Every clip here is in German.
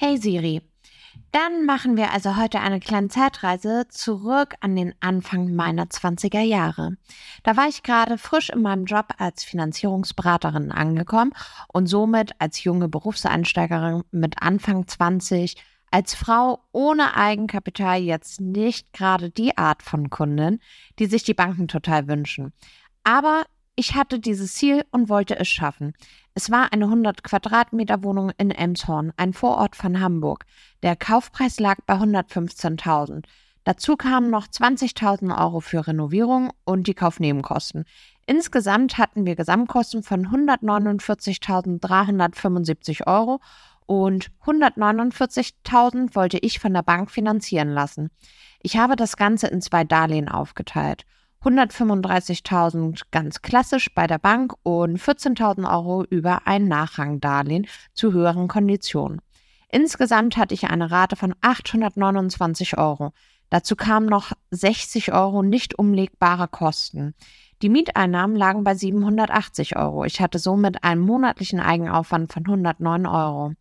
Hey Siri, dann machen wir also heute eine kleine Zeitreise zurück an den Anfang meiner 20er Jahre. Da war ich gerade frisch in meinem Job als Finanzierungsberaterin angekommen und somit als junge Berufseinsteigerin mit Anfang 20 als Frau ohne Eigenkapital jetzt nicht gerade die Art von Kundin, die sich die Banken total wünschen. Aber ich hatte dieses Ziel und wollte es schaffen. Es war eine 100 Quadratmeter Wohnung in Emshorn, ein Vorort von Hamburg. Der Kaufpreis lag bei 115.000. Dazu kamen noch 20.000 Euro für Renovierung und die Kaufnebenkosten. Insgesamt hatten wir Gesamtkosten von 149.375 Euro und 149.000 wollte ich von der Bank finanzieren lassen. Ich habe das Ganze in zwei Darlehen aufgeteilt. 135.000 ganz klassisch bei der Bank und 14.000 Euro über ein Nachrangdarlehen zu höheren Konditionen. Insgesamt hatte ich eine Rate von 829 Euro. Dazu kamen noch 60 Euro nicht umlegbare Kosten. Die Mieteinnahmen lagen bei 780 Euro. Ich hatte somit einen monatlichen Eigenaufwand von 109 Euro.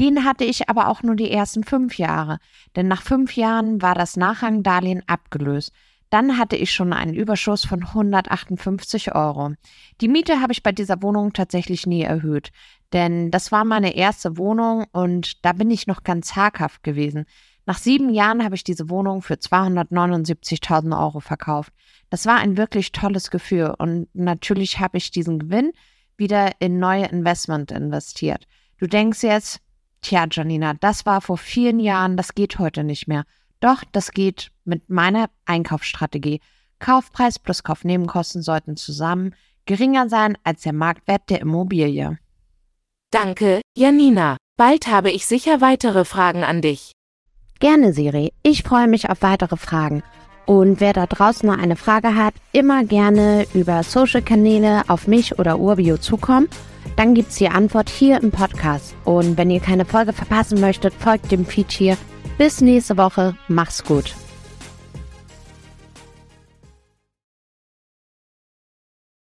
Den hatte ich aber auch nur die ersten fünf Jahre, denn nach fünf Jahren war das Nachrangdarlehen abgelöst. Dann hatte ich schon einen Überschuss von 158 Euro. Die Miete habe ich bei dieser Wohnung tatsächlich nie erhöht, denn das war meine erste Wohnung und da bin ich noch ganz zaghaft gewesen. Nach sieben Jahren habe ich diese Wohnung für 279.000 Euro verkauft. Das war ein wirklich tolles Gefühl und natürlich habe ich diesen Gewinn wieder in neue Investment investiert. Du denkst jetzt, tja, Janina, das war vor vielen Jahren, das geht heute nicht mehr. Doch, das geht mit meiner Einkaufsstrategie. Kaufpreis plus Kaufnebenkosten sollten zusammen geringer sein als der Marktwert der Immobilie. Danke, Janina. Bald habe ich sicher weitere Fragen an dich. Gerne, Siri. Ich freue mich auf weitere Fragen. Und wer da draußen noch eine Frage hat, immer gerne über Social-Kanäle auf mich oder Urbio zukommen. Dann gibt's die Antwort hier im Podcast. Und wenn ihr keine Folge verpassen möchtet, folgt dem Feed hier bis nächste Woche. Mach's gut.